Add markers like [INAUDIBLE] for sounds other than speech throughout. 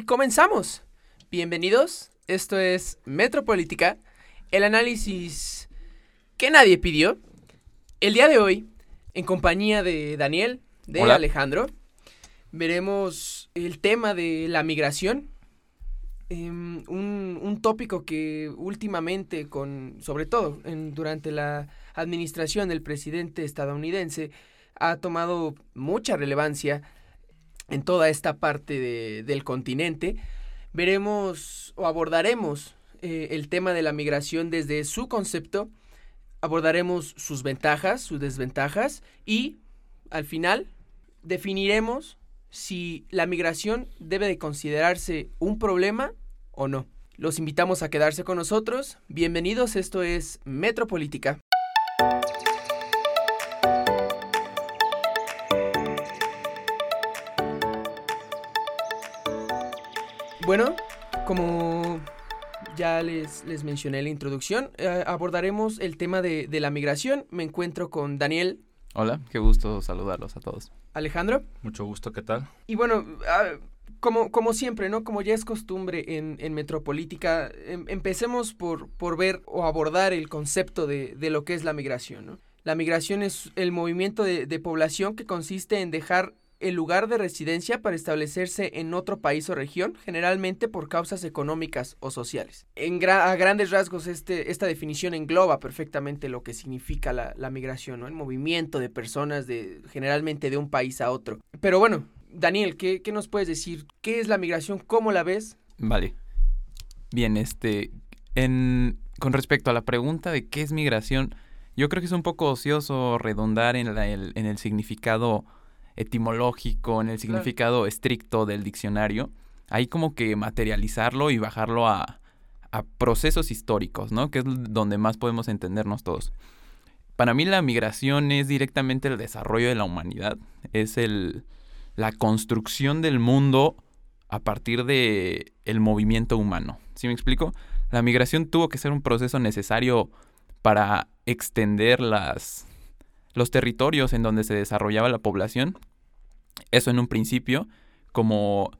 Y comenzamos. Bienvenidos. Esto es Metropolítica, el análisis que nadie pidió. El día de hoy, en compañía de Daniel, de Hola. Alejandro, veremos el tema de la migración. em, un, un tópico que últimamente, con, sobre todo en- durante la administración del presidente estadounidense, ha tomado mucha relevancia en toda esta parte de- del continente. Veremos o abordaremos eh, el tema de la migración desde su concepto, abordaremos sus ventajas, sus desventajas y al final definiremos si la migración debe de considerarse un problema o no. Los invitamos a quedarse con nosotros. Bienvenidos, esto es Metropolítica. Bueno, como ya les, les mencioné en la introducción, eh, abordaremos el tema de, de la migración. Me encuentro con Daniel, Hola, qué gusto saludarlos a todos. Alejandro. Mucho gusto, ¿qué tal? Y bueno, como, como siempre, ¿no? Como ya es costumbre en, en Metropolítica, em- empecemos por, por ver o abordar el concepto de, de lo que es la migración, ¿no? La migración es el movimiento de, de población que consiste en dejar el lugar de residencia para establecerse en otro país o región, generalmente por causas económicas o sociales. En a grandes rasgos, este, esta definición engloba perfectamente lo que significa la, la migración, ¿no? El movimiento de personas de, generalmente de un país a otro. Pero bueno, Daniel, ¿qué, qué nos puedes decir? ¿Qué es la migración? ¿Cómo la ves? Vale. Bien, este, en, con respecto a la pregunta de qué es migración, yo creo que es un poco ocioso redundar en, la- en el significado etimológico, en el significado estricto del diccionario. Hay como que materializarlo y bajarlo a, a procesos históricos, ¿no? Que es donde más podemos entendernos todos. Para mí la migración es directamente el desarrollo de la humanidad, es el, la construcción del mundo a partir de el movimiento humano. ¿Sí me explico? La migración tuvo que ser un proceso necesario para extender las, los territorios en donde se desarrollaba la población. Eso en un principio como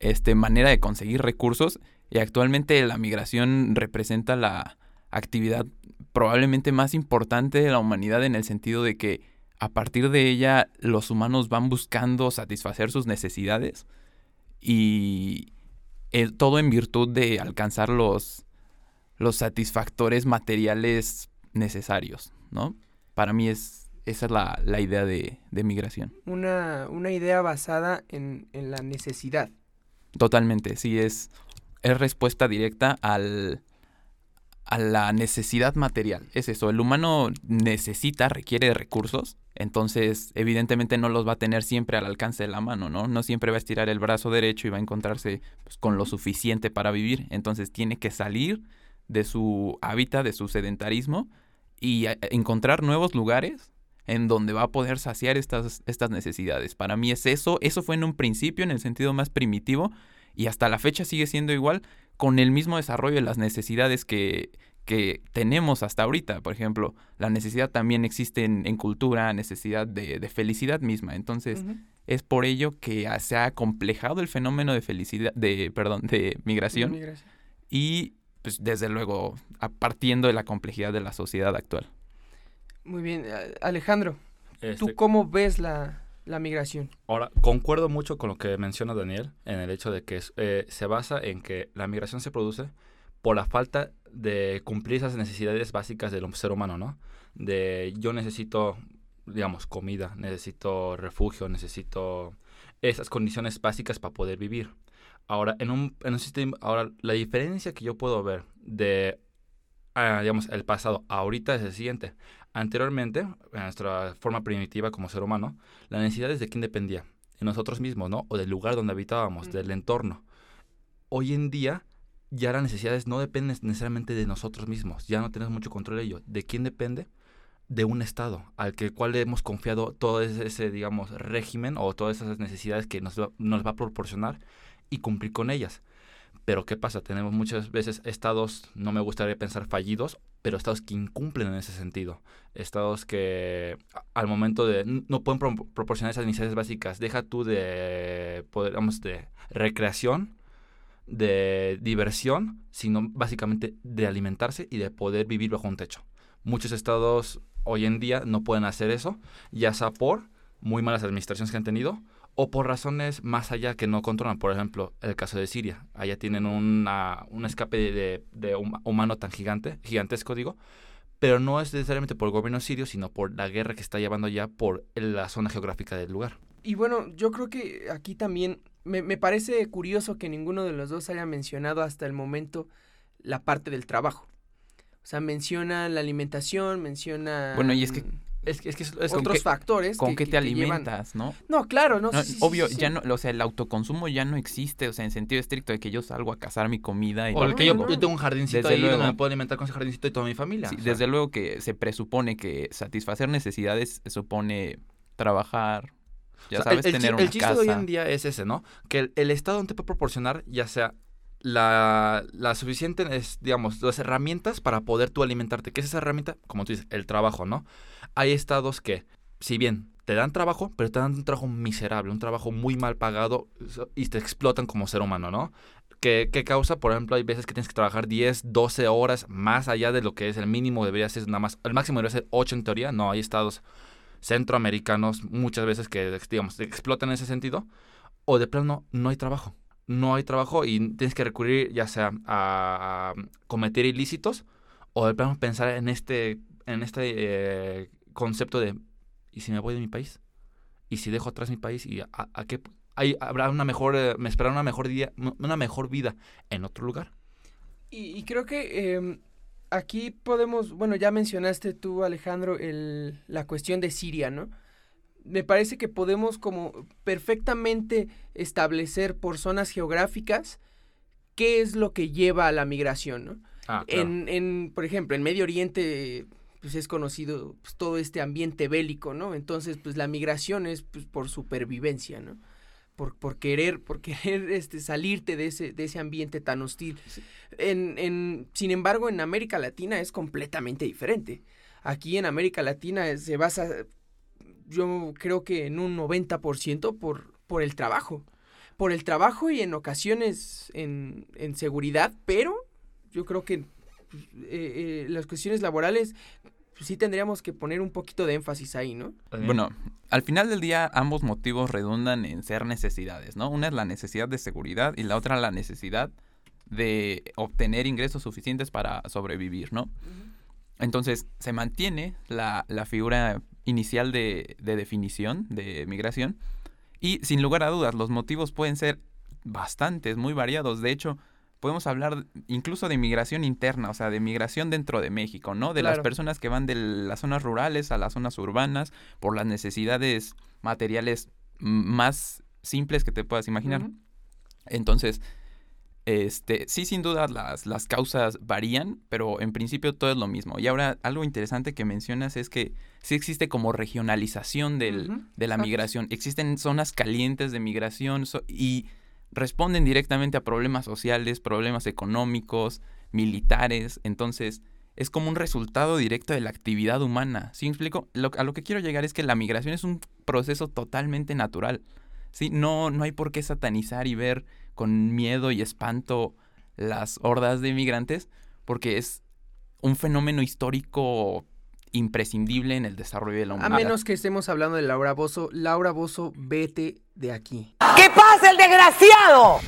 este, manera de conseguir recursos y actualmente la migración representa la actividad probablemente más importante de la humanidad en el sentido de que a partir de ella los humanos van buscando satisfacer sus necesidades y todo en virtud de alcanzar los, los satisfactores materiales necesarios, ¿no? Para mí es, esa es la, la idea de, de migración. Una, una idea basada en, en la necesidad. Totalmente, sí, es, es respuesta directa al, a la necesidad material. Es eso, el humano necesita, requiere de recursos, entonces evidentemente no los va a tener siempre al alcance de la mano, ¿no? No siempre va a estirar el brazo derecho y va a encontrarse pues, con lo suficiente para vivir, entonces tiene que salir de su hábitat, de su sedentarismo y a- encontrar nuevos lugares en donde va a poder saciar estas, estas necesidades. Para mí es eso, eso fue en un principio, en el sentido más primitivo, y hasta la fecha sigue siendo igual con el mismo desarrollo de las necesidades que, que tenemos hasta ahorita. Por ejemplo, la necesidad también existe en, en cultura, necesidad de, de felicidad misma. Entonces, es por ello que se ha acomplejado el fenómeno de felicidad, de, perdón, de migración, Migración. y pues desde luego, a- partiendo de la complejidad de la sociedad actual. Muy bien. eh, Alejandro, ¿tú Este, cómo ves la, la migración? Ahora, concuerdo mucho con lo que menciona Daniel en el hecho de que eh, se basa en que la migración se produce por la falta de cumplir esas necesidades básicas del ser humano, ¿no? De yo necesito, digamos, comida, necesito refugio, necesito esas condiciones básicas para poder vivir. Ahora, en un, en un sistema, ahora, la diferencia que yo puedo ver de, digamos, el pasado ahorita es el siguiente. Anteriormente, en nuestra forma primitiva como ser humano, la necesidad es de quién dependía, de nosotros mismos, ¿no? O del lugar donde habitábamos, Mm. del entorno. Hoy en día, ya las necesidades no dependen necesariamente de nosotros mismos, ya no tenemos mucho control de ello. ¿De quién depende? De un Estado, al que cual le hemos confiado todo ese, digamos, régimen o todas esas necesidades que nos nos va a proporcionar y cumplir con ellas. Pero ¿qué pasa? Tenemos muchas veces estados, no me gustaría pensar fallidos, pero estados que incumplen en ese sentido. Estados que al momento de no pueden pro- proporcionar esas necesidades básicas. Deja tú de, poder, digamos, de recreación, de diversión, sino básicamente de alimentarse y de poder vivir bajo un techo. Muchos estados hoy en día no pueden hacer eso, ya sea por muy malas administraciones que han tenido o por razones más allá que no controlan. Por ejemplo, el caso de Siria. Allá tienen una, un escape de, de humano tan gigante, gigantesco digo, pero no es necesariamente por el gobierno sirio, sino por la guerra que está llevando ya por la zona geográfica del lugar. Y bueno, yo creo que aquí también me, me parece curioso que ninguno de los dos haya mencionado hasta el momento la parte del trabajo. O sea, menciona la alimentación, menciona... Bueno, y es que es, es que es, otros factores. ¿Con qué te alimentas, no? No, claro, no. obvio, ya no, o sea, el autoconsumo ya no existe, o sea, en sentido estricto de que yo salgo a cazar mi comida y. O el que yo, tengo un jardincito ahí donde me puedo alimentar con ese jardincito y toda mi familia. Sí, desde luego que se presupone que satisfacer necesidades supone trabajar, ya sabes, el, tener el, el chiste de hoy en día es ese, ¿no? Que el, el Estado no te puede proporcionar, ya sea la, suficiente, es, digamos, las herramientas para poder tú alimentarte. ¿Qué es esa herramienta? Como tú dices, el trabajo, ¿no? Hay estados que, si bien te dan trabajo, pero te dan un trabajo miserable, un trabajo muy mal pagado y te explotan como ser humano, ¿no? ¿Qué, ¿Qué, causa? Por ejemplo, hay veces que tienes que trabajar 10, 12 horas más allá de lo que es el mínimo, debería ser nada más, el máximo debería ser 8 en teoría, no, hay estados centroamericanos muchas veces que, digamos, explotan en ese sentido, o de plano no hay trabajo no hay trabajo y tienes que recurrir ya sea a, cometer ilícitos o de plano pensar en este, en este eh, concepto de ¿y si me voy de mi país? ¿Y si dejo atrás mi país? ¿Y a, qué? Hay, ¿Habrá una mejor, eh, me espera una mejor, día, una mejor vida en otro lugar? Y, creo que em, aquí podemos, bueno, ya mencionaste tú, Alejandro, el, la cuestión de Siria, ¿no? Me parece que podemos como perfectamente establecer por zonas geográficas qué es lo que lleva a la migración, ¿no? Ah, en, en, por ejemplo, en Medio Oriente pues es conocido pues, todo este ambiente bélico, ¿no? Entonces, pues la migración es pues, por supervivencia, ¿no? Por, por querer, por [LAUGHS] querer este, salirte de ese, de ese ambiente tan hostil. En, en, sin embargo, en América Latina es completamente diferente. Aquí en América Latina se basa yo creo que en un 90% por, por el trabajo. Por el trabajo y en ocasiones en, en seguridad, pero yo creo que eh, eh, las cuestiones laborales pues, sí tendríamos que poner un poquito de énfasis ahí, ¿no? Bueno, al final del día ambos motivos redundan en ser necesidades, ¿no? Una es la necesidad de seguridad y la otra la necesidad de obtener ingresos suficientes para sobrevivir, ¿no? Entonces, se mantiene la, la figura inicial de, definición de migración. Y sin lugar a dudas, los motivos pueden ser bastantes, muy variados. De hecho, podemos hablar incluso de migración interna, o sea, de migración dentro de México, ¿no? De las personas que van de las zonas rurales a las zonas urbanas por las necesidades materiales más simples que te puedas imaginar. Entonces, este, sí, sin duda las, las causas varían, pero en principio todo es lo mismo. Y ahora, algo interesante que mencionas es que sí existe como regionalización del, de la migración. Existen zonas calientes de migración y responden directamente a problemas sociales, problemas económicos, militares. Entonces, es como un resultado directo de la actividad humana. ¿Sí me explico? a lo que quiero llegar es que la migración es un proceso totalmente natural. ¿sí? No, no hay por qué satanizar y ver con miedo y espanto las hordas de inmigrantes, porque es un fenómeno histórico imprescindible en el desarrollo de la humanidad. A menos que estemos hablando de Laura Bozo, Laura Bozo, vete de aquí. ¿Qué pasa, el desgraciado?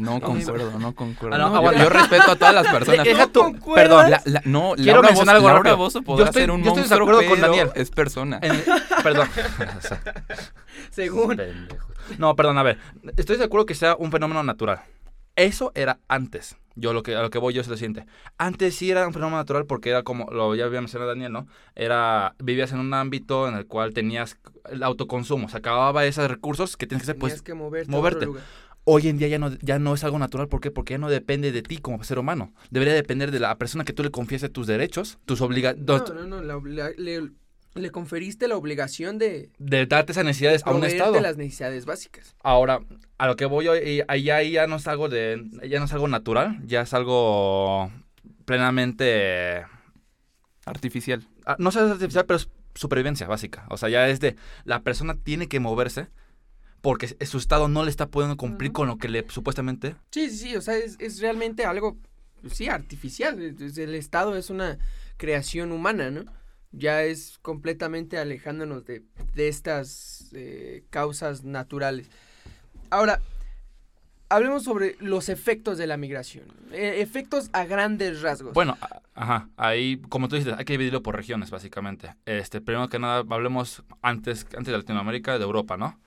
No concuerdo, no concuerdo. Ah, yo, [LAUGHS] respeto a todas las personas. no, perdón, no, quiero Laura mencionar algo Laura Bozo podrá yo estoy, ser un yo estoy de acuerdo con Daniel. es persona. perdón. [LAUGHS] [LAUGHS] Según. No, perdón, a ver. Estoy de acuerdo que sea un fenómeno natural. Eso era antes. Yo lo que, a lo que voy yo es lo siguiente. Antes sí era un fenómeno natural porque era como, lo ya había mencionado Daniel, ¿no? Era, vivías en un ámbito en el cual tenías el autoconsumo. Se acababa esos recursos que tienes que hacer, pues, que moverte. moverte. Hoy en día ya no, ya no es algo natural. ¿Por qué? Porque ya no depende de ti como ser humano. Debería depender de la persona que tú le confieses tus derechos, tus obligaciones. No, no, no. le, conferiste la obligación de... De darte esas necesidades a un Estado. las necesidades básicas. Ahí a lo que voy hoy, ahí, ahí ya no es algo de, ya no es algo natural, ya es algo plenamente artificial. Ah, no sé artificial, pero es supervivencia básica. O sea, ya es de la persona tiene que moverse porque su estado no le está pudiendo cumplir con lo que le supuestamente... Sí, sí, sí, o sea, es, es realmente algo, sí, artificial. El Estado es una creación humana, ¿no? Ya es completamente alejándonos de, de estas eh, causas naturales. Ahora, hablemos sobre los efectos de la migración. eh, efectos a grandes rasgos. Bueno, ajá, ahí, como tú dices, hay que dividirlo por regiones, básicamente. Este, primero que nada, hablemos antes, antes de Latinoamérica, de Europa, ¿no?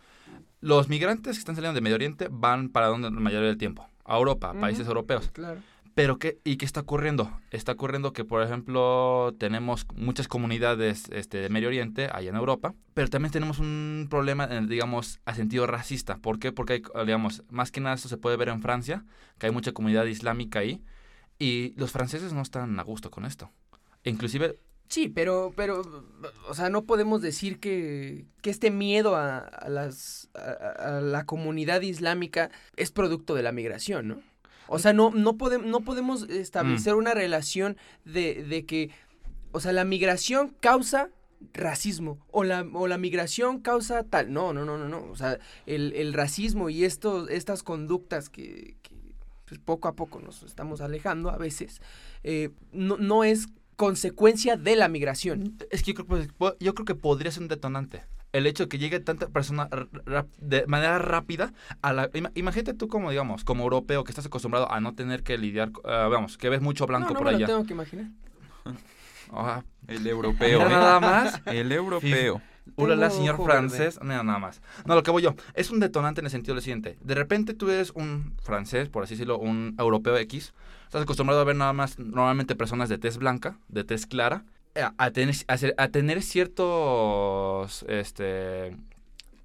Los migrantes que están saliendo de Medio Oriente van para donde la mayoría del tiempo, a Europa, a países europeos. Claro. Pero ¿qué, ¿y qué está ocurriendo? Está ocurriendo que, por ejemplo, tenemos muchas comunidades este, de Medio Oriente, allá en Europa, pero también tenemos un problema, en, digamos, a sentido racista. ¿Por qué? Porque, hay, digamos, más que nada esto se puede ver en Francia, que hay mucha comunidad islámica ahí, y los franceses no están a gusto con esto. Inclusive, Sí, pero, pero, o sea, no podemos decir que, que este miedo a, a las, a, a la comunidad islámica es producto de la migración, ¿no? O sea, no, no, podem- no podemos establecer una relación de, de que, o sea, la migración causa racismo o la, o la migración causa tal. No, no, no, no, no. O sea, el, el racismo y estos, estas conductas que, que, pues, poco a poco nos estamos alejando a veces, eh, no, no es consecuencia de la migración. es que yo creo, que- yo creo que podría ser un detonante. El hecho de que llegue tanta persona de manera rápida a la... ima- imagínate tú como, digamos, como europeo que estás acostumbrado a no tener que lidiar, ah, vamos, que ves mucho blanco no, no por me allá. lo tengo que imaginar. [LAUGHS] Ah, El europeo, ¿eh? nada más. El europeo. Ulala, señor francés. Mira, nada más. No, lo que voy yo. Es un detonante en el sentido del siguiente. De repente tú eres un francés, por así decirlo, un europeo X. Estás acostumbrado a ver nada más normalmente personas de tez blanca, de tez clara. A, a tener, a tener ciertos, este,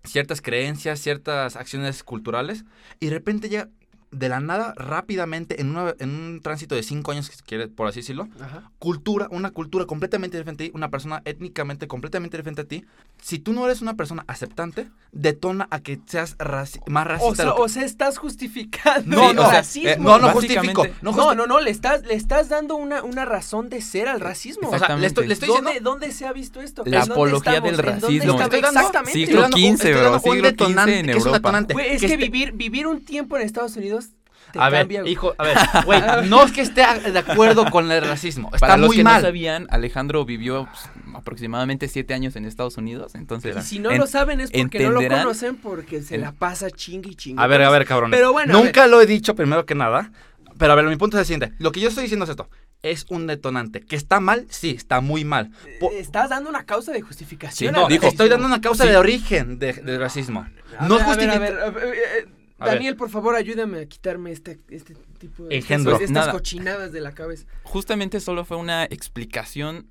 ciertas creencias, ciertas acciones culturales. Y de repente llega de la nada, rápidamente, en, una, en un tránsito de cinco años, si quieres, por así decirlo, Ajá. cultura, una cultura completamente diferente a ti, una persona étnicamente completamente diferente a ti, si tú no eres una persona aceptante, detona a que seas raci- más O racista. sea, que- o sea, estás justificando no, el no, sea, racismo. eh, no, no justifico. No, No, justi- no, no, le estás, le estás dando una, una razón de ser al racismo. O sea, le estoy, le estoy ¿Dónde, diciendo... ¿Dónde se ha visto esto? La ¿En dónde apología del estamos? ¿En dónde racismo. estamos? Estoy dando- Exactamente. Siglo XV, bro, siglo XV en que es un Europa. detonante. Es que que este- vivir, vivir un tiempo en Estados Unidos te A ver, cambia. hijo, a ver, [LAUGHS] güey, no es que esté de acuerdo con el racismo, está Para los muy que mal. no sabían, Alejandro vivió pues, aproximadamente siete años en Estados Unidos, entonces... Y si no en- lo saben es porque no lo conocen porque se la pasa chingue y chingue. A ver, a ver, cabrón. Pero bueno, Nunca lo he dicho primero que nada. Pero a ver, mi punto es el siguiente. Lo que yo estoy diciendo es esto. Es un detonante. ¿Que está mal? Sí, está muy mal. Po- Eh, Estás dando una causa de justificación. Sí, no, dijo- estoy dando una causa Sí. de origen de, de racismo. A no ver, a ver, a ver, a ver. Daniel, por favor, ayúdame a quitarme este, este tipo de Engendro. estas, estas Nada. cochinadas de la cabeza. Justamente solo fue una explicación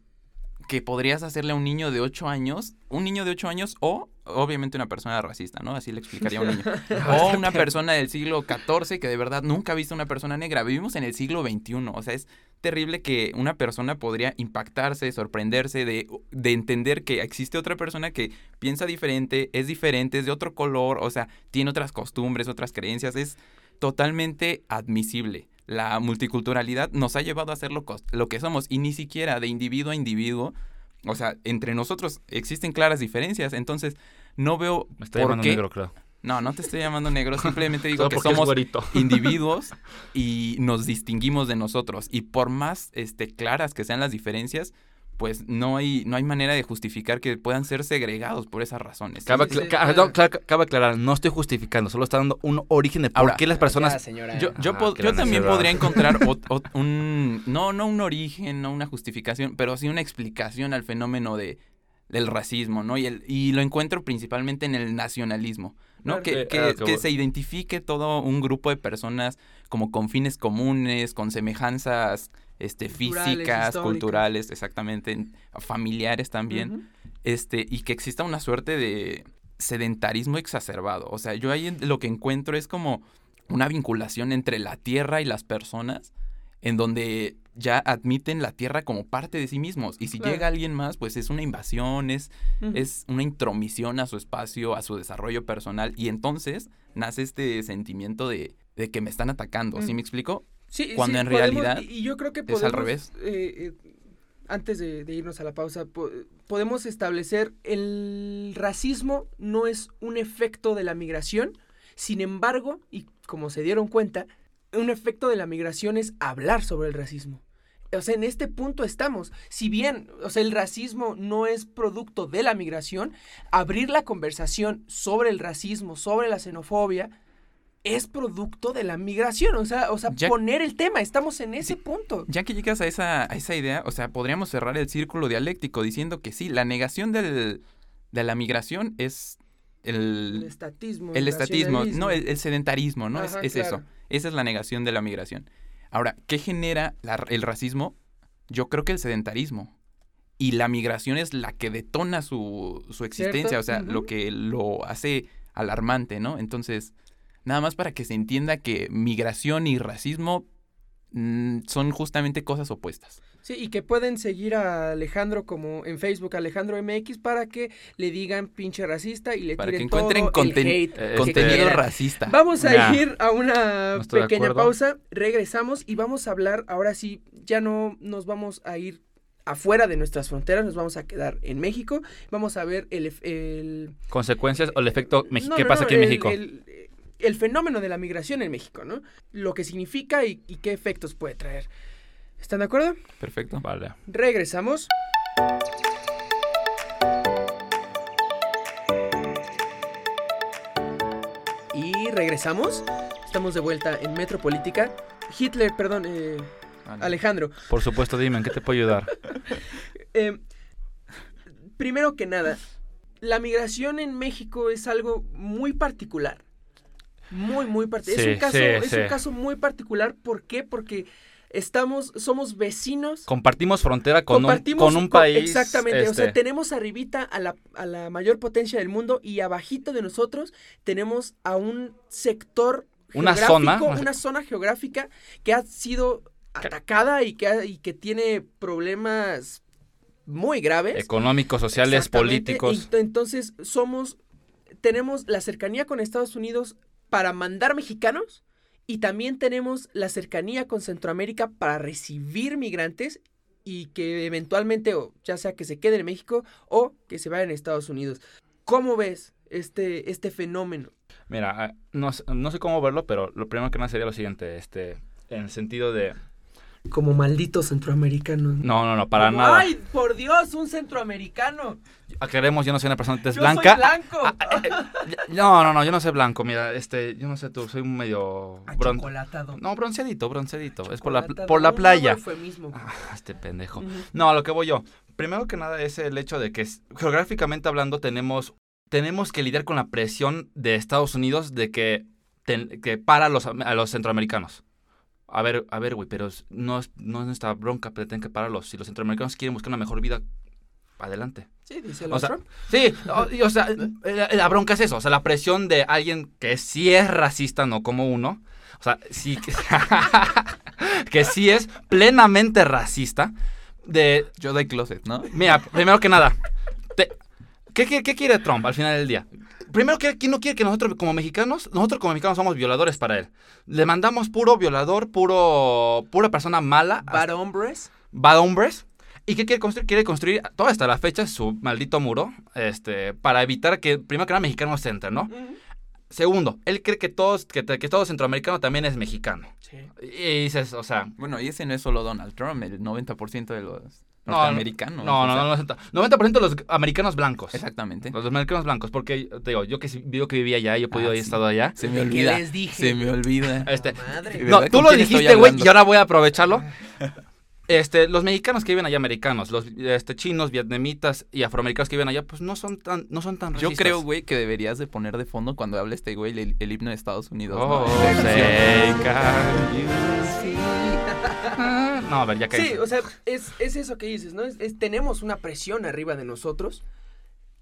que podrías hacerle a un niño de 8 años, un niño de 8 años o obviamente una persona racista, ¿no? Así le explicaría a un niño. [LAUGHS] [LAUGHS] o una persona del siglo XIV que de verdad nunca ha visto una persona negra. Vivimos en el siglo XXI, o sea, es terrible que una persona podría impactarse, sorprenderse de, de entender que existe otra persona que piensa diferente, es diferente, es de otro color, o sea, tiene otras costumbres, otras creencias, es totalmente admisible. La multiculturalidad nos ha llevado a ser lo, lo que somos y ni siquiera de individuo a individuo, o sea, entre nosotros existen claras diferencias, entonces no veo Me está por llamando qué... negro, creo. No, no te estoy llamando negro, [LAUGHS] simplemente digo que somos [LAUGHS] individuos y nos distinguimos de nosotros. Y por más este, claras que sean las diferencias, pues no hay, no hay manera de justificar que puedan ser segregados por esas razones. Cabe, Sí, acla- sí, ca- claro. no, cabe aclarar, no estoy justificando, solo está dando un origen de por Ahora, qué las personas... señora. Yo, yo, Ah, yo también podría encontrar [LAUGHS] un, no, no un origen, no una justificación, pero sí una explicación al fenómeno de, del racismo, ¿no? Y, el, y lo encuentro principalmente en el nacionalismo, ¿no? Claro. Que, Eh, que- ah, que se identifique todo un grupo de personas como con fines comunes, con semejanzas este, Culturales, físicas, históricas. culturales, exactamente, familiares también este, y que exista una suerte de sedentarismo exacerbado. O sea, yo ahí lo que encuentro es como una vinculación entre la tierra y las personas, en donde ya admiten la tierra como parte de sí mismos. Y si Claro. llega alguien más, pues es una invasión, es, es una intromisión a su espacio, a su desarrollo personal. Y entonces nace este sentimiento de, de que me están atacando. ¿Sí me explico? Sí, cuando sí, en podemos- realidad y yo creo que es al podemos, revés. eh, eh, antes de, de irnos a la pausa, po- podemos establecer el racismo no es un efecto de la migración, sin embargo, y como se dieron cuenta, un efecto de la migración es hablar sobre el racismo. O sea, en este punto estamos. Si bien, o sea, el racismo no es producto de la migración, abrir la conversación sobre el racismo, sobre la xenofobia, es producto de la migración. O sea, o sea Ya- poner el tema, estamos en ese punto. Ya que llegas a esa, a esa idea, o sea, podríamos cerrar el círculo dialéctico diciendo que sí, la negación del, de la migración es El el, estatismo. el estatismo, no, el, el sedentarismo, ¿no? Es- Ajá, es, claro. eso. Esa es la negación de la migración. Ahora, ¿qué genera la- el racismo? Yo creo que el sedentarismo. Y la migración es la que detona su, su existencia, ¿Cierto? o sea, lo que lo hace alarmante, ¿no? Entonces, nada más para que se entienda que migración y racismo mm, son justamente cosas opuestas. Sí, y que pueden seguir a Alejandro como en Facebook, Alejandro MX, para que le digan pinche racista y le Para tiren que encuentren todo el conten- hate eh, que Contenido racista. Vamos a ir a una No pequeña pausa, regresamos y vamos a hablar, ahora sí, ya no nos vamos a ir afuera de nuestras fronteras, nos vamos a quedar en México, vamos a ver el... ef- el Consecuencias o el efecto Mex- no, ¿Qué no, pasa no, aquí en el- México? El, el fenómeno de la migración en México, ¿no? Lo que significa y, y qué efectos puede traer. ¿Están de acuerdo? Perfecto. Vale. Regresamos. Y regresamos. Estamos de vuelta en Metropolítica. Hitler, perdón, eh, Alejandro. Por supuesto, dime, ¿en qué te puedo ayudar? [LAUGHS] eh, primero que nada, la migración en México es algo muy particular. Muy, muy particular. Sí, es un caso, sí, es un caso muy particular. ¿Por qué? Porque estamos, somos vecinos. Compartimos frontera con, un, con un con- país. Exactamente, o sea, este, tenemos arribita a la, a la mayor potencia del mundo y abajito de nosotros tenemos a un sector Una zona. una zona geográfica que ha sido atacada y que, ha- y que tiene problemas muy graves. económicos, sociales, políticos. ent- Entonces, somos, tenemos la cercanía con Estados Unidos para mandar mexicanos y también tenemos la cercanía con Centroamérica para recibir migrantes y que eventualmente, o ya sea que se queden en México o que se vayan a Estados Unidos. ¿Cómo ves este, este fenómeno? Mira, ah, no, no sé cómo verlo, pero lo primero que nada sería lo siguiente, este, en el sentido de... Como malditos centroamericanos. No, no, no, para Como, nada. ¡Ay, por Dios, un centroamericano! Aclaremos, yo no soy una persona tez Yo blanca. soy blanco. Ah, eh, No, no, no, yo no soy blanco, mira, este, yo no sé tú, soy un medio... bron- Achocolatado. No, bronceadito, bronceadito, es por la, por la playa. Ah, este pendejo. No, a lo que voy yo. Primero que nada es el hecho de que geográficamente hablando tenemos, tenemos que lidiar con la presión de Estados Unidos de que, ten- que para los, a los centroamericanos. A ver, a ver, güey, pero no es, no es nuestra bronca, pero tienen que pararlos. Si los centroamericanos quieren buscar una mejor vida, adelante. Sí, dice O sea, Trump. Sí, o, y, o sea, [LAUGHS] la, la bronca es eso, o sea, la presión de alguien que sí es racista, no como uno, o sea, sí que, [LAUGHS] que sí es plenamente racista, de, Yo doy closet, ¿no? mira, primero que nada, te- ¿qué, qué, qué quiere Trump al final del día? Primero, que ¿quién no quiere que nosotros como mexicanos, nosotros como mexicanos somos violadores para él? Le mandamos puro violador, puro, pura persona mala, Bad hombres. Bad Hombres. ¿Y qué quiere construir? Quiere construir toda hasta la fecha su maldito muro, este, para evitar que, primero que nada, mexicanos entren, ¿no? Segundo, él cree que todos, que, que todo centroamericano también es mexicano. Sí. Y dices, o sea, Bueno, y ese no es solo Donald Trump, el 90% de los no, norteamericanos. no, o no, sea, no, no, 90% de los americanos blancos. Exactamente. Los americanos blancos, porque te digo, yo que sí- digo que vivía allá, yo he podido Ah, haber sí. estado allá. Se me ¿Qué olvida. les dije? Se me olvida. Este, Madre. ¿De no, tú ¿Con lo dijiste, güey, y ahora voy a aprovecharlo. [LAUGHS] Este, los mexicanos que viven allá, americanos, los este, chinos, vietnamitas y afroamericanos que viven allá, pues no son tan, no son tan Yo racistas. creo, güey, que deberías de poner de fondo cuando hable este güey el, el himno de Estados Unidos. Oh, ¿no? No, a ver, ya que. Sí, o sea, es, es eso que dices, ¿no? Es, es- tenemos una presión arriba de nosotros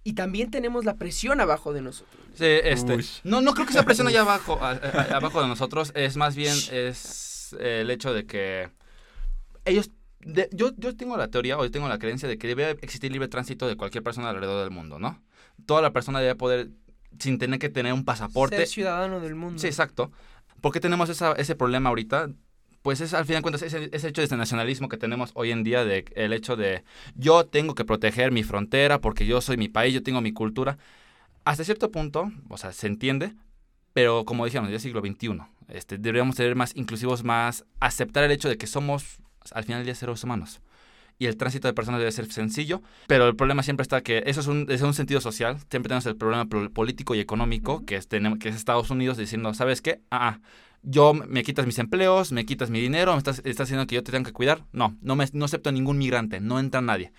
y también tenemos la presión abajo de nosotros. Sí, este. No, no creo que esa presión allá abajo, a- a- abajo de nosotros. Es más bien es eh, el hecho de que ellos. de- yo, yo tengo la teoría o yo tengo la creencia de que debe existir libre tránsito de cualquier persona alrededor del mundo, ¿no? Toda la persona debe poder, sin tener que tener un pasaporte. Ser ciudadano del mundo. Sí, exacto. ¿Por qué tenemos esa- ese problema ahorita? pues es al final de cuentas ese, ese hecho de ese nacionalismo que tenemos hoy en día, de el hecho de yo tengo que proteger mi frontera porque yo soy mi país, yo tengo mi cultura. Hasta cierto punto, o sea, se entiende, pero como dijimos, ya es siglo XXI. Este, deberíamos ser más inclusivos, más aceptar el hecho de que somos, al final del día, seres humanos. Y el tránsito de personas debe ser sencillo, pero el problema siempre está que eso es un, es un sentido social. Siempre tenemos el problema pol- político y económico, que, es, que es Estados Unidos diciendo, ¿sabes qué? Ah, ah, yo me quitas mis empleos, me quitas mi dinero, me estás, estás haciendo que yo te tenga que cuidar. No, no, me, no acepto ningún migrante, no entra nadie.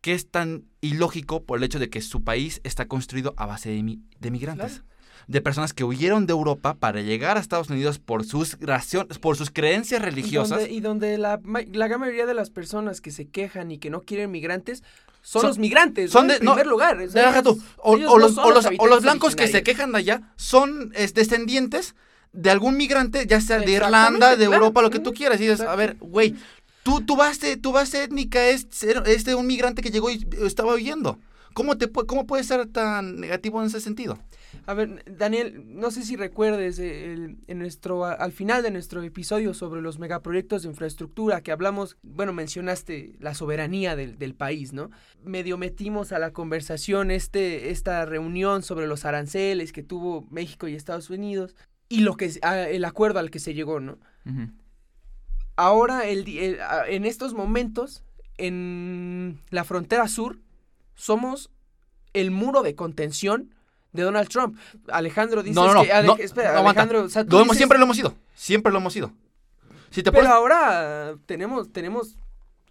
¿Qué es tan ilógico por el hecho de que su país está construido a base de, mi- de migrantes? Claro. De personas que huyeron de Europa para llegar a Estados Unidos por sus, racio- por sus creencias Y religiosas. donde, y donde la, la gran mayoría de las personas que se quejan y que no quieren migrantes son, Son- los migrantes, son de- en primer no, lugar. o sea, tú. O, ellos o no los, o los- o los blancos que se quejan de allá son es, descendientes de algún migrante, ya sea de Irlanda, de claro. Europa, lo que tú quieras. Y dices, a ver, güey, tu, tu, base, tu base étnica es, es de un migrante que llegó y estaba huyendo. ¿Cómo, te, ¿Cómo puede ser tan negativo en ese sentido? A ver, Daniel, no sé si recuerdes eh, el- en nuestro, al final de nuestro episodio sobre los megaproyectos de infraestructura que hablamos, bueno, mencionaste la soberanía del, del país, ¿no? Medio metimos a la conversación este, esta reunión sobre los aranceles que tuvo México y Estados Unidos y lo que, a- el acuerdo al que se llegó, ¿no? Ahora el, el- a- en estos momentos en la frontera sur somos el muro de contención de Donald Trump. Alejandro dice No, no, no, que Ale- no, espera. Alejandro, o sea, tú Lo hemos, dices- siempre lo hemos sido. Siempre lo hemos sido. Si te pero pones- ahora tenemos tenemos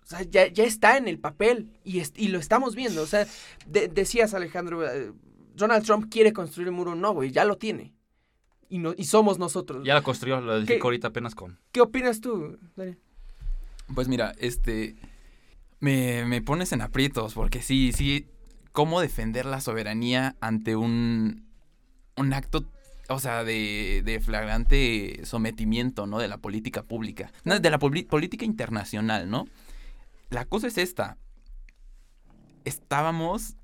o sea, ya, ya está en el papel y, es- y lo estamos viendo. O sea, de- decías, Alejandro, eh, Donald Trump quiere construir el muro. No, güey, ya lo tiene. Y, no, y somos nosotros. Ya lo construyó, lo edificó ahorita apenas con... ¿Qué opinas tú, Daniel? Pues mira, este. Me, me pones en aprietos, porque sí, sí. ¿Cómo defender la soberanía ante un. un acto. O sea, de, de flagrante sometimiento, ¿no? De la política pública. No, de la política internacional, ¿no? La cosa es esta. Estábamos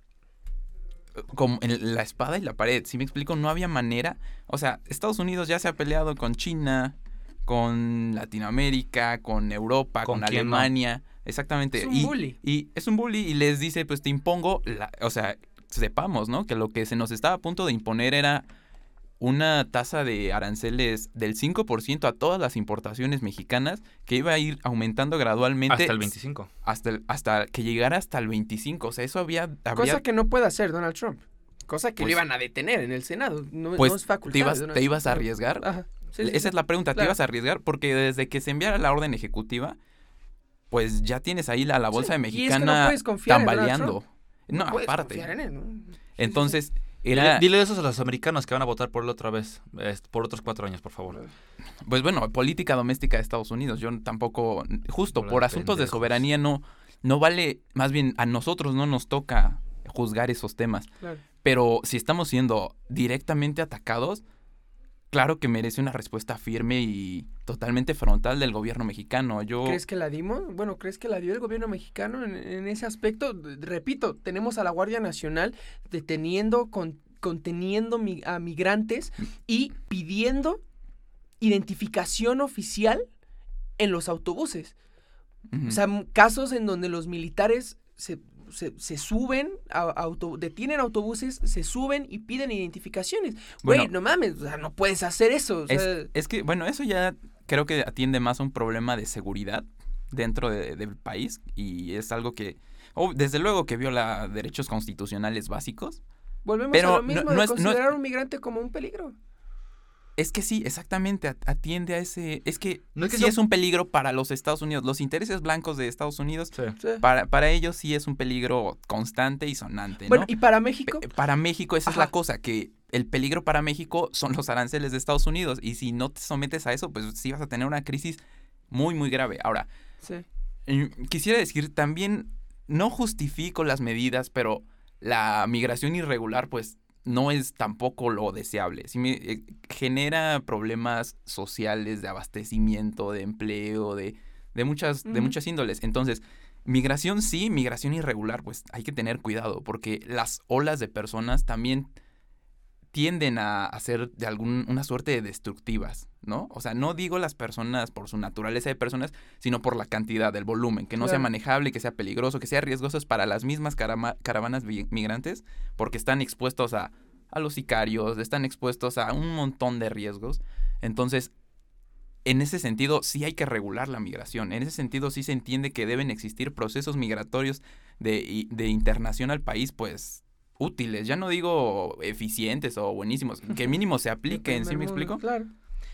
eh, como en la espada y la pared. Si me explico, no había manera. O sea, Estados Unidos ya se ha peleado con China, con Latinoamérica, con Europa, ¿Con no? Exactamente. Es un y, bully. y es un bully y les dice, pues te impongo, la, o sea, sepamos, ¿no? Que lo que se nos estaba a punto de imponer era una tasa de aranceles del 5% a todas las importaciones mexicanas que iba a ir aumentando gradualmente Hasta el 25. hasta, el- hasta que llegara hasta el 25. O sea, eso había... habría- Cosa que no puede hacer Donald Trump. Cosa que Pues- le iban a detener en el Senado. No, pues no es facultad. te ibas, de Donald te ibas a arriesgar. Ajá. Sí, sí, Esa sí. es la pregunta, ¿te Claro. ibas a arriesgar? Porque desde que se enviara la orden ejecutiva, pues ya tienes ahí la, la bolsa Sí, de y es que no mexicana Donald tambaleando. No, aparte. en él, ¿no? Sí. Entonces, Dile, era... dile eso a los americanos que van a votar por él otra vez. es- por otros cuatro años, por favor. Pues bueno, política doméstica de Estados Unidos. Yo tampoco, justo Hola, por asuntos de soberanía no, no vale, más bien a nosotros no nos toca juzgar esos temas. Claro. Pero si estamos siendo directamente atacados, claro que merece una respuesta firme y totalmente frontal del gobierno mexicano. Yo, ¿Crees que la dimos? Bueno, ¿crees que la dio el gobierno mexicano en, en ese aspecto? Repito, tenemos a la Guardia Nacional deteniendo, con- conteniendo mi- a migrantes y pidiendo identificación oficial en los autobuses. O sea, casos en donde los militares se, se- se suben, a, auto- detienen autobuses, se suben y piden identificaciones. Güey, Bueno. no mames, o sea, no puedes hacer eso. o es, sea, es que, bueno, eso ya creo que atiende más a un problema de seguridad dentro de- del país y es algo que, oh, desde luego que viola derechos constitucionales básicos. volvemos pero a lo mismo no de es- considerar a un migrante como un peligro. Es que sí, exactamente, at- atiende a ese... Es que, No es que sí sea- es un peligro para los Estados Unidos. Los intereses blancos de Estados Unidos, Sí. Para, para ellos sí es un peligro constante y sonante, ¿no? Bueno, ¿y para México? Pe- para México esa es la cosa, que el peligro para México son los aranceles de Estados Unidos. Y si no te sometes a eso, pues sí vas a tener una crisis muy, muy grave. Ahora, Sí. eh, quisiera decir, también no justifico las medidas, pero la migración irregular, pues no es tampoco lo deseable. Sí me, eh, genera problemas sociales de abastecimiento, de empleo, de, de muchas, de muchas índoles. Entonces, migración sí, migración irregular, pues hay que tener cuidado, porque las olas de personas también tienden a, a ser de algún, una suerte de destructivas, ¿no? O sea, no digo las personas por su naturaleza de personas, sino por la cantidad, el volumen, que no sea manejable, que sea peligroso, que sea riesgoso para las mismas carama- caravanas migrantes, porque están expuestos a, a los sicarios, están expuestos a un montón de riesgos. Entonces, en ese sentido, sí hay que regular la migración. En ese sentido, sí se entiende que deben existir procesos migratorios de, de internación al país, pues útiles. Ya no digo eficientes o buenísimos, que mínimo se apliquen, ¿sí me explico? Claro.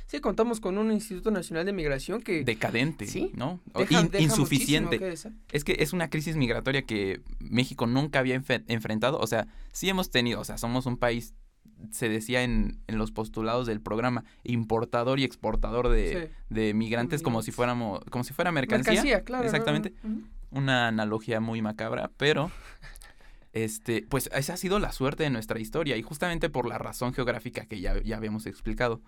Sí, contamos con un Instituto Nacional de Migración que Decadente, Sí, ¿no? Deja- in- deja insuficiente. que. Es que es una crisis migratoria que México nunca había enfrentado. O sea, sí hemos tenido, o sea, somos un país, se decía en, en los postulados del programa, importador y exportador de, Sí. de migrantes como si fuéramos, como si fuera mercancía. Mercancía, claro. ¿no? Exactamente. Una analogía muy macabra, pero [LAUGHS] este, pues esa ha sido la suerte de nuestra historia y justamente por la razón geográfica que ya, ya habíamos explicado.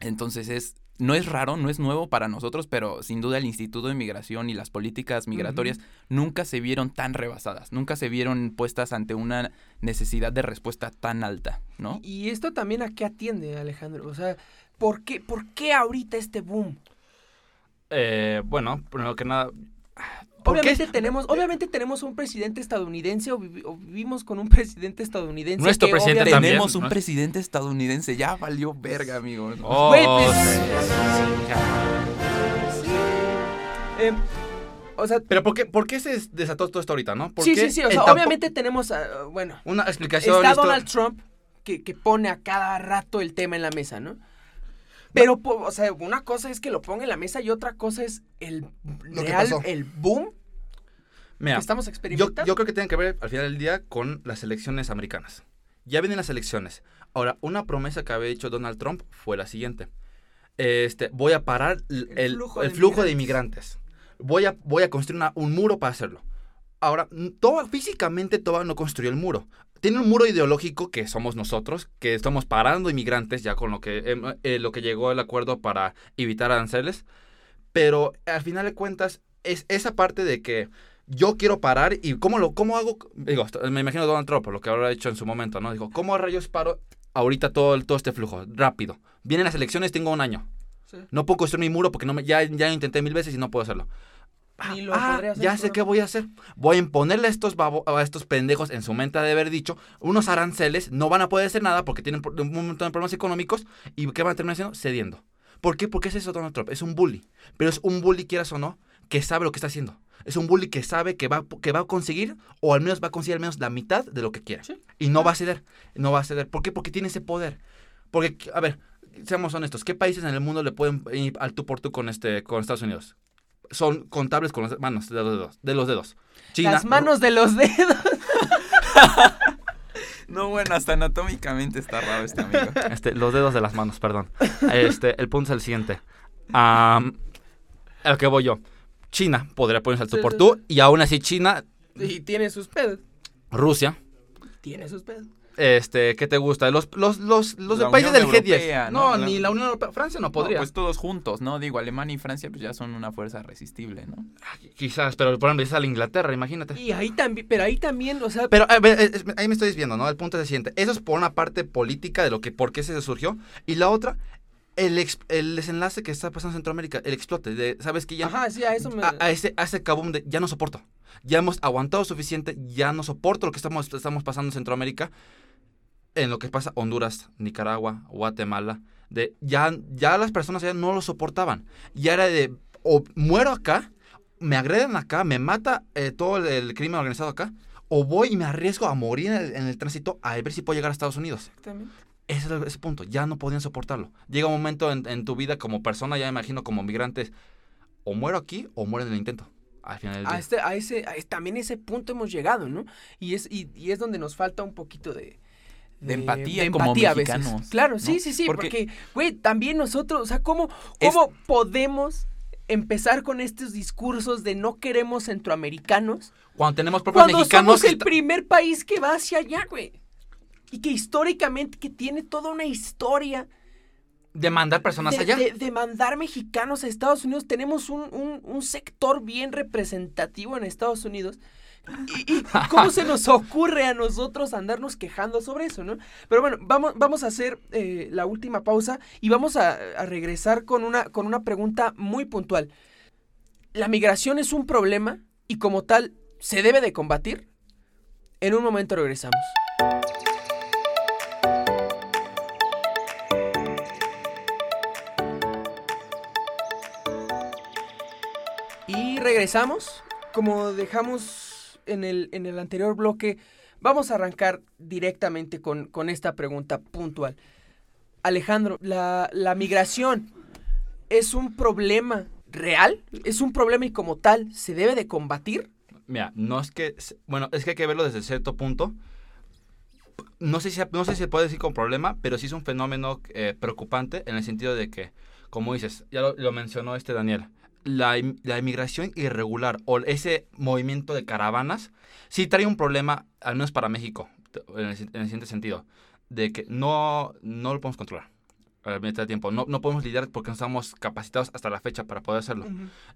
Entonces es, no es raro, no es nuevo para nosotros, pero sin duda el Instituto de Migración y las políticas migratorias nunca se vieron tan rebasadas, nunca se vieron puestas ante una necesidad de respuesta tan alta, ¿no? Y esto también a qué atiende, Alejandro. O sea, ¿por qué, por qué ahorita este boom? Eh, bueno, primero que nada. Obviamente tenemos, obviamente tenemos un presidente estadounidense o, vivi- o vivimos con un presidente estadounidense. Nuestro que presidente obviamente- también, Tenemos un ¿no? presidente estadounidense, ya valió verga, amigo. Oh, Güey, pues- sí, sí, sí, ya. Eh, o sea, Pero ¿por qué, ¿por qué se desató todo esto ahorita, no? ¿Por sí, qué sí, sí. O sea, obviamente tenemos, ah, bueno, Una explicación. está. Donald Trump que, que pone a cada rato el tema en la mesa, ¿no? Pero, o sea, una cosa es que lo ponga en la mesa y otra cosa es el Lo real, el boom Mira, que estamos experimentando. yo creo que tiene que ver al final del día con las elecciones americanas. Ya vienen las elecciones. Ahora, una promesa que había hecho Donald Trump fue la siguiente. Este, voy a parar el, El el- flujo el de flujo de inmigrantes. Voy a, voy a construir una- un muro para hacerlo. Ahora, Toba físicamente Toba no construyó el muro. Tiene un muro ideológico que somos nosotros, que estamos parando inmigrantes ya con lo que, em, eh, lo que llegó el acuerdo para evitar aranceles. Pero al final de cuentas, es esa parte de que yo quiero parar y cómo lo cómo hago digo me imagino Donald Trump lo que habrá hecho en su momento no dijo cómo rayos paro ahorita todo todo este flujo rápido vienen las elecciones tengo un año Sí. no puedo construir mi muro porque no me, ya ya lo intenté mil veces y no puedo hacerlo Ni lo ah, hacer, ya sé qué voy a hacer voy a imponerle a estos babo- a estos pendejos en su mente de haber dicho unos aranceles no van a poder hacer nada porque tienen un montón de problemas económicos y qué van a terminar haciendo cediendo ¿por qué? porque es eso Donald Trump es un bully pero es un bully quieras o no que sabe lo que está haciendo es un bully que sabe que va, que va a conseguir, o al menos va a conseguir al menos la mitad de lo que quiere. Sí. Y no va a ceder. No va a ceder. ¿Por qué? Porque tiene ese poder. Porque, a ver, seamos honestos. ¿Qué países en el mundo le pueden ir al tú por tú con, este, con Estados Unidos? Son contables con las manos de los dedos. De los dedos. China, Las manos de los dedos. [LAUGHS] No, bueno, hasta anatómicamente está raro este amigo. Este, los dedos de las manos, perdón. Este, el punto es el siguiente. A lo que voy yo. China podría ponerse al tú por tú. Y aún así China, Y tiene sus pedos. Rusia, Tiene sus pedos. Este, ¿qué te gusta? Los, los, los, los La de países Unión del G10. Europea, no, ni la Unión Europea. Francia no podría. No, pues todos juntos, ¿no? Digo, Alemania y Francia pues ya son una fuerza resistible, ¿no? Quizás, pero por ejemplo, es a la Inglaterra, imagínate. Y ahí también, pero ahí también, o sea, Pero a ver, es- es- ahí me estoy desviando, ¿no? El punto es el siguiente. Eso es por una parte política de lo que, por qué se surgió. Y la otra, el, ex- el desenlace que está pasando en Centroamérica, el explote. De, ¿Sabes qué? Ya, ajá, sí, a eso me... a, a ese, a ese kabum de ya no soporto. Ya hemos aguantado suficiente, ya no soporto lo que estamos, estamos pasando en Centroamérica. En lo que pasa Honduras, Nicaragua, Guatemala. De, ya, ya las personas ya no lo soportaban. Ya era de, o muero acá, me agreden acá, me mata eh, todo el, el crimen organizado acá, o voy y me arriesgo a morir en el, en el tránsito a ver si puedo llegar a Estados Unidos. Exactamente. Ese es el- ese punto, ya no podían soportarlo. Llega un momento en, en tu vida como persona, ya me imagino como migrantes, o muero aquí o muero en el intento. Al final del A día. este, a ese, a también ese punto hemos llegado, ¿no? Y es, y, y es donde nos falta un poquito de... De empatía como a veces. mexicanos, Claro, sí, ¿no? sí, sí, Porque- porque, güey, también nosotros, o sea, ¿cómo, Es- cómo podemos empezar con estos discursos de no queremos centroamericanos Cuando tenemos propios cuando mexicanos... somos el primer país que va hacia allá, güey? Y que históricamente, que tiene toda una historia de mandar personas de, allá. de- de mandar mexicanos a Estados Unidos. Tenemos un, un- un sector bien representativo en Estados Unidos ¿Y, cómo se nos ocurre a nosotros andarnos quejando sobre eso, no? Pero bueno, vamos, vamos a hacer eh, la última pausa y vamos a, a regresar con una, con una pregunta muy puntual. ¿La migración es un problema y como tal se debe de combatir? En un momento regresamos. Y regresamos. Como dejamos en el, en el anterior bloque, vamos a arrancar directamente con, con esta pregunta puntual. Alejandro, ¿la, ¿la migración es un problema real? ¿Es un problema y como tal se debe de combatir? Mira, no es que. Bueno, es que hay que verlo desde cierto punto. No sé si, no sé si se puede decir con problema, pero sí es un fenómeno eh, preocupante en el sentido de que, como dices, ya lo, lo mencionó este Daniel, la, im- la inmigración irregular o ese movimiento de caravanas sí trae un problema, al menos para México, en el, en el siguiente sentido, de que no, no lo podemos controlar al mismo tiempo. No, no podemos lidiar porque no estamos capacitados hasta la fecha para poder hacerlo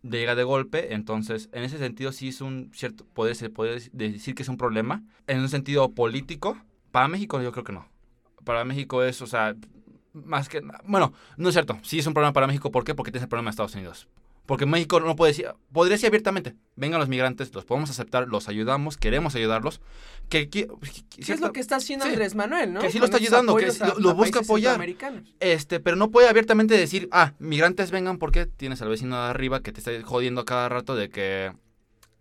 de llega de golpe, entonces en ese sentido sí es un cierto, se puede decir que es un problema. En un sentido político, para México yo creo que no. Para México es, o sea, más que, bueno, no es cierto, sí es un problema para México, ¿por qué? Porque tiene el problema de Estados Unidos. Porque México no puede decir, podría decir abiertamente, vengan los migrantes, los podemos aceptar, los ayudamos, queremos ayudarlos. Que, que- ¿Qué es lo que está haciendo sí, Andrés Manuel, no? que sí lo está ayudando, que a- lo- lo a busca apoyar. Este, pero no puede abiertamente decir, ah, migrantes vengan porque tienes al vecino de arriba que te está jodiendo cada rato de que,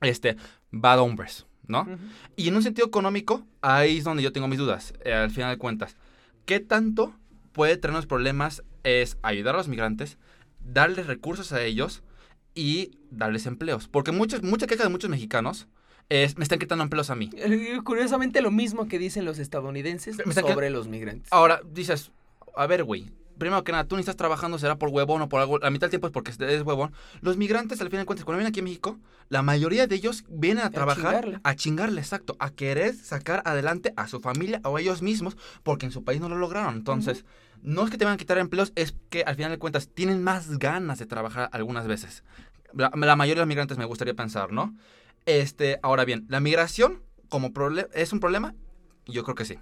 este, bad hombres, ¿no? Y en un sentido económico, ahí es donde yo tengo mis dudas, eh, al final de cuentas. ¿Qué tanto puede traernos problemas es ayudar a los migrantes, darles recursos a ellos y darles empleos? Porque muchas, mucha queja de muchos mexicanos es, me están quitando empleos a mí. Eh, Curiosamente lo mismo que dicen los estadounidenses sobre los migrantes. Ahora, dices, a ver, güey. Primero que nada, tú ni estás trabajando, será por huevón o por algo. La mitad del tiempo es porque eres huevón. Los migrantes, al fin de cuentas, cuando vienen aquí a México, la mayoría de ellos vienen a trabajar, chingarle. a chingarle, exacto, a querer sacar adelante a su familia o a ellos mismos, porque en su país no lo lograron. Entonces, no es que te van a quitar empleos, es que al final de cuentas tienen más ganas de trabajar algunas veces. La, la mayoría de los migrantes me gustaría pensar, ¿no? Este, ahora bien, la migración como es un problema, yo creo que sí.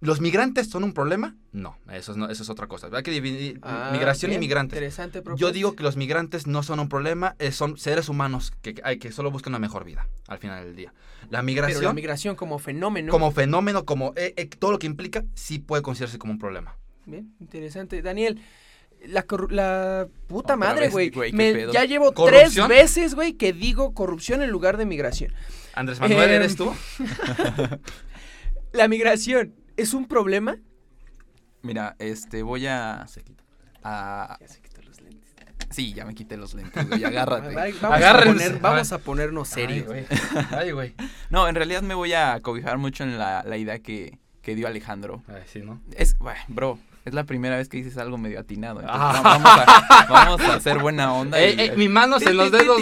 ¿Los migrantes son un problema? No, eso es, no, eso es otra cosa. Hay que dividir Ah, migración bien, y migrantes. Interesante Yo digo que los migrantes no son un problema, eh, son seres humanos que, hay, que solo buscan una mejor vida al final del día. La Pero migración, la migración como fenómeno. como fenómeno, como eh, eh, todo lo que implica, sí puede considerarse como un problema. Bien, interesante. Daniel, la, puta Otra madre, güey. Ya llevo ¿Corrupción? tres veces, güey, que digo corrupción en lugar de migración. Andrés Manuel, Em, ¿eres tú? [LAUGHS] ¿La migración es un problema? Mira, este, voy a... a- Ya se quitó los lentes. Sí, ya me quité los lentes, güey, agárrate. [LAUGHS] Vamos, Agárrense. A, poner- vamos a ponernos serios. Ay, [LAUGHS] güey. Ay, güey. No, en realidad me voy a cobijar mucho en la, la idea que, que dio Alejandro. Ay, sí, ¿no? Es, bueno, bro, es la primera vez que dices algo medio atinado. entonces Ah. va- vamos, a, vamos a hacer buena onda. [LAUGHS] Ey, y- ey, mi mano en los dedos.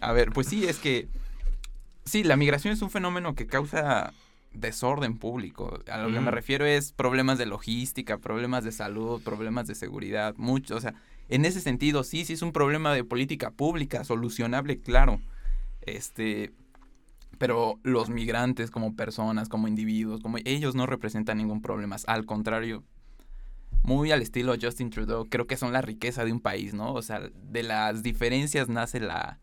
A ver, pues sí, es que... Sí, la migración es un fenómeno que causa desorden público. A lo que me Mm. refiero es problemas de logística, problemas de salud, problemas de seguridad, mucho. O sea, en ese sentido, sí, sí es un problema de política pública, solucionable, claro. Este, pero los migrantes como personas, como individuos, como ellos no representan ningún problema. Al contrario, muy al estilo Justin Trudeau, creo que son la riqueza de un país, ¿no? O sea, de las diferencias nace la,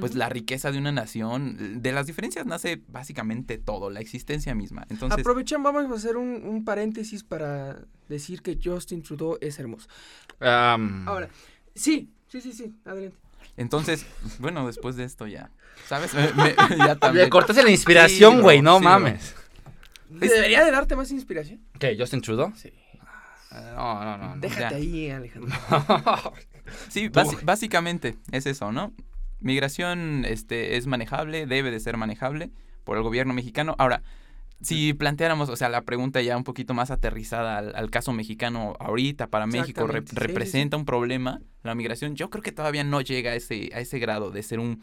pues la riqueza de una nación. De las diferencias nace básicamente todo, la existencia misma. Entonces, Aprovechan, vamos a hacer un, un paréntesis para decir que Justin Trudeau es hermoso. Ahora, sí, sí, sí, sí, adelante. entonces, bueno, después de esto ya, ¿sabes? [LAUGHS] Me- me- ya también. Le cortaste la inspiración, güey, no sí, bro. mames. ¿Debería de darte más inspiración? ¿Qué, Justin Trudeau? Sí. Eh, No, no, no. no. Déjate ya. ahí, Alejandro. [LAUGHS] Sí, básicamente es eso, ¿no? Migración este, es manejable, debe de ser manejable por el gobierno mexicano. Ahora, si planteáramos, o sea, la pregunta ya un poquito más aterrizada al, al caso mexicano ahorita para México, re- Exactamente, sí, sí, representa un problema la migración, yo creo que todavía no llega a ese, a ese grado de ser un,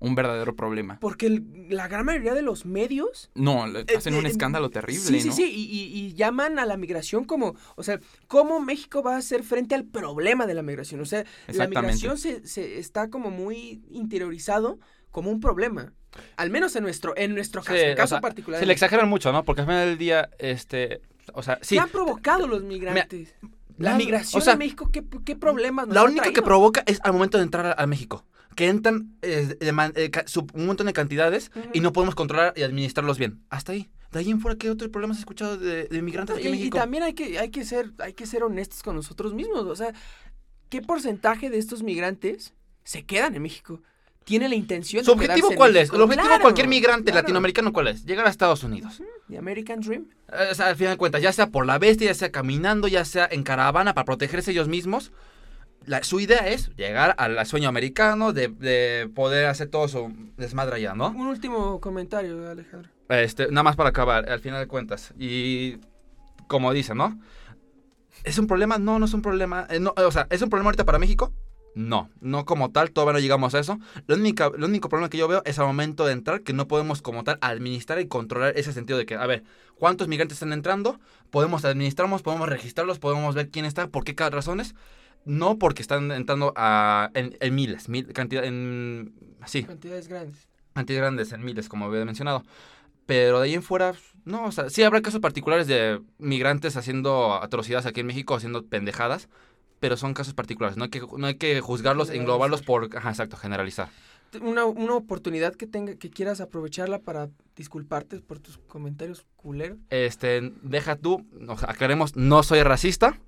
un verdadero problema. Porque el- la gran mayoría de los medios No, le- hacen un eh, escándalo terrible, Sí, sí, ¿no? sí, y, y- y llaman a la migración como, o sea, cómo México va a hacer frente al problema de la migración. O sea, la migración se, se está como muy interiorizado como un problema. Al menos en nuestro, en nuestro caso, Sí, en o caso sea, particular. Se le exageran mucho, ¿no? Porque al final del día, este, o sea, sí. ¿Qué han provocado los migrantes? la migración o sea, a México, ¿qué, qué problemas nos La ha única que provoca es al momento de entrar a, a México. Que entran eh, eh, un montón de cantidades y no podemos controlar y administrarlos bien. Hasta ahí. De ahí en fuera, ¿qué otros problemas has escuchado de, de inmigrantes en Y, y México? también hay que, hay, que ser, hay que ser honestos con nosotros mismos. O sea, ¿qué porcentaje de estos migrantes se quedan en México? ¿Tiene la intención ¿Su de objetivo en cuál es? El objetivo de Claro, cualquier migrante claro. latinoamericano, ¿cuál es? Llegar a Estados Unidos. The American Dream. Eh, o sea, al final de cuentas, ya sea por la bestia, ya sea caminando, ya sea en caravana para protegerse ellos mismos. La- su idea es llegar al sueño americano, de, de poder hacer todo su desmadre allá, ¿no? Un último comentario, Alejandro. Este, nada más para acabar, al final de cuentas. Y como dice, ¿no? ¿Es un problema? No, no es un problema. eh, no, o sea, ¿es un problema ahorita para México? No, no como tal, todavía no llegamos a eso. Lo único, lo único problema que yo veo es al momento de entrar que no podemos como tal administrar y controlar ese sentido de que, a ver, ¿cuántos migrantes están entrando? Podemos administrarlos, podemos registrarlos, podemos ver quién está, por qué cada razones. No porque están entrando a, en, en miles, mil, cantidad, en, sí, Cantidades grandes. cantidades grandes, en miles, como había mencionado. Pero de ahí en fuera, no, o sea, sí habrá casos particulares de migrantes haciendo atrocidades aquí en México, haciendo pendejadas, pero son casos particulares, no hay que, no hay que juzgarlos, englobarlos por, ajá, exacto, generalizar. Una, una oportunidad que tenga, que quieras aprovecharla para disculparte por tus comentarios culeros. Este, deja tú, aclaremos, no soy racista.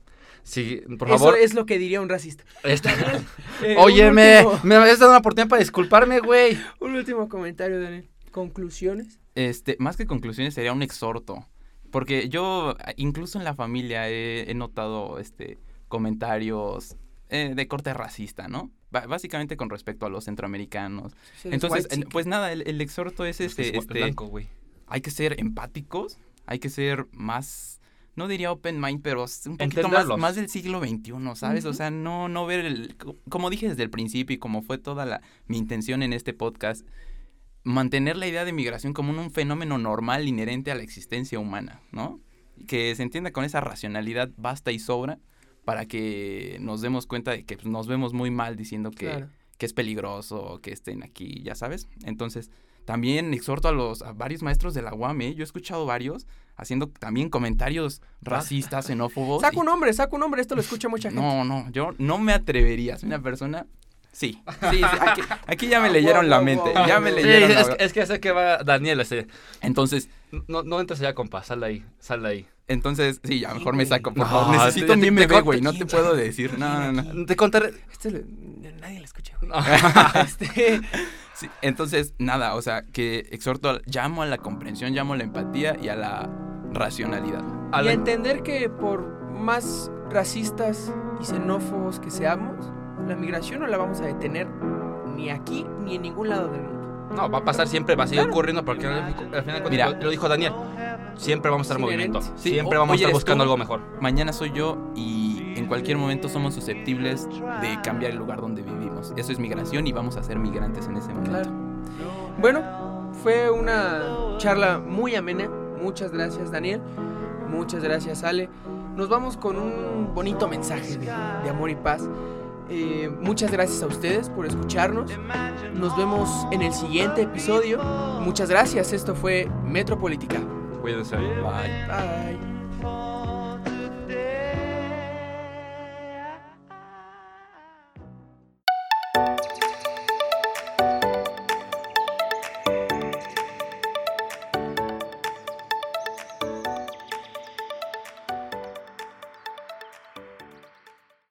Sí, por Eso favor. es lo que diría un racista. este- [LAUGHS] Eh, [LAUGHS] un Óyeme, último- me habías dado una oportunidad para disculparme, güey. Un último comentario, Daniel. Conclusiones. Este, más que conclusiones sería un exhorto. Porque yo, incluso en la familia, he, he notado este, comentarios eh, de corte racista, ¿no? Básicamente con respecto a los centroamericanos. Entonces, pues nada, el, el exhorto es este, es este, blanco, güey. hay que ser empáticos, hay que ser más, no diría open mind, pero un poquito más, más del siglo XXI, ¿sabes? O sea, no, no ver el, co- como dije desde el principio y como fue toda la, mi intención en este podcast, mantener la idea de migración como un, un fenómeno normal inherente a la existencia humana, ¿no? Que se entienda con esa racionalidad basta y sobra para que nos demos cuenta de que pues, nos vemos muy mal diciendo que, Claro. que es peligroso que estén aquí, ya sabes. Entonces, también exhorto a los a varios maestros de la UAM, ¿eh? yo he escuchado varios haciendo también comentarios racistas, [LAUGHS] xenófobos. Saca y- un nombre, saca un nombre. Esto lo escucha mucha gente. no, no, yo no me atrevería, soy una persona Sí, sí, sí, [LAUGHS] aquí, aquí ya me leyeron la mente, ya me Sí, leyeron la es, es que sé que va Daniel, este. Entonces, No, no entres allá, compa, sal de ahí, sal de ahí. entonces, sí, ya mejor me saco, por No, favor. Necesito mi te bebé, corto güey, no te puedo [LAUGHS] decir, no, no, no. Te contaré. Este le- nadie lo escucha, güey. Ah. este, Sí, entonces, nada, o sea, que exhorto, al- llamo a la comprensión, llamo a la empatía y a la racionalidad. A y a entender que por más racistas y xenófobos que seamos, la migración no la vamos a detener ni aquí ni en ningún lado del mundo. No, va a pasar siempre, va a seguir Claro. ocurriendo porque al, al final de cuentas, Mira. lo, lo dijo Daniel. Siempre vamos a estar en movimiento. Sí, siempre vamos oye, a estar buscando tú. algo mejor. Mañana soy yo y en cualquier momento somos susceptibles de cambiar el lugar donde vivimos. Eso es migración y vamos a ser migrantes en ese momento. Claro. Bueno, fue una charla muy amena. Muchas gracias, Daniel. Muchas gracias, Ale. Nos vamos con un bonito mensaje de, de amor y paz. Eh, muchas gracias a ustedes por escucharnos. Nos vemos en el siguiente episodio. Muchas gracias. Esto fue Metropolítica. Cuídense. Bye. Bye.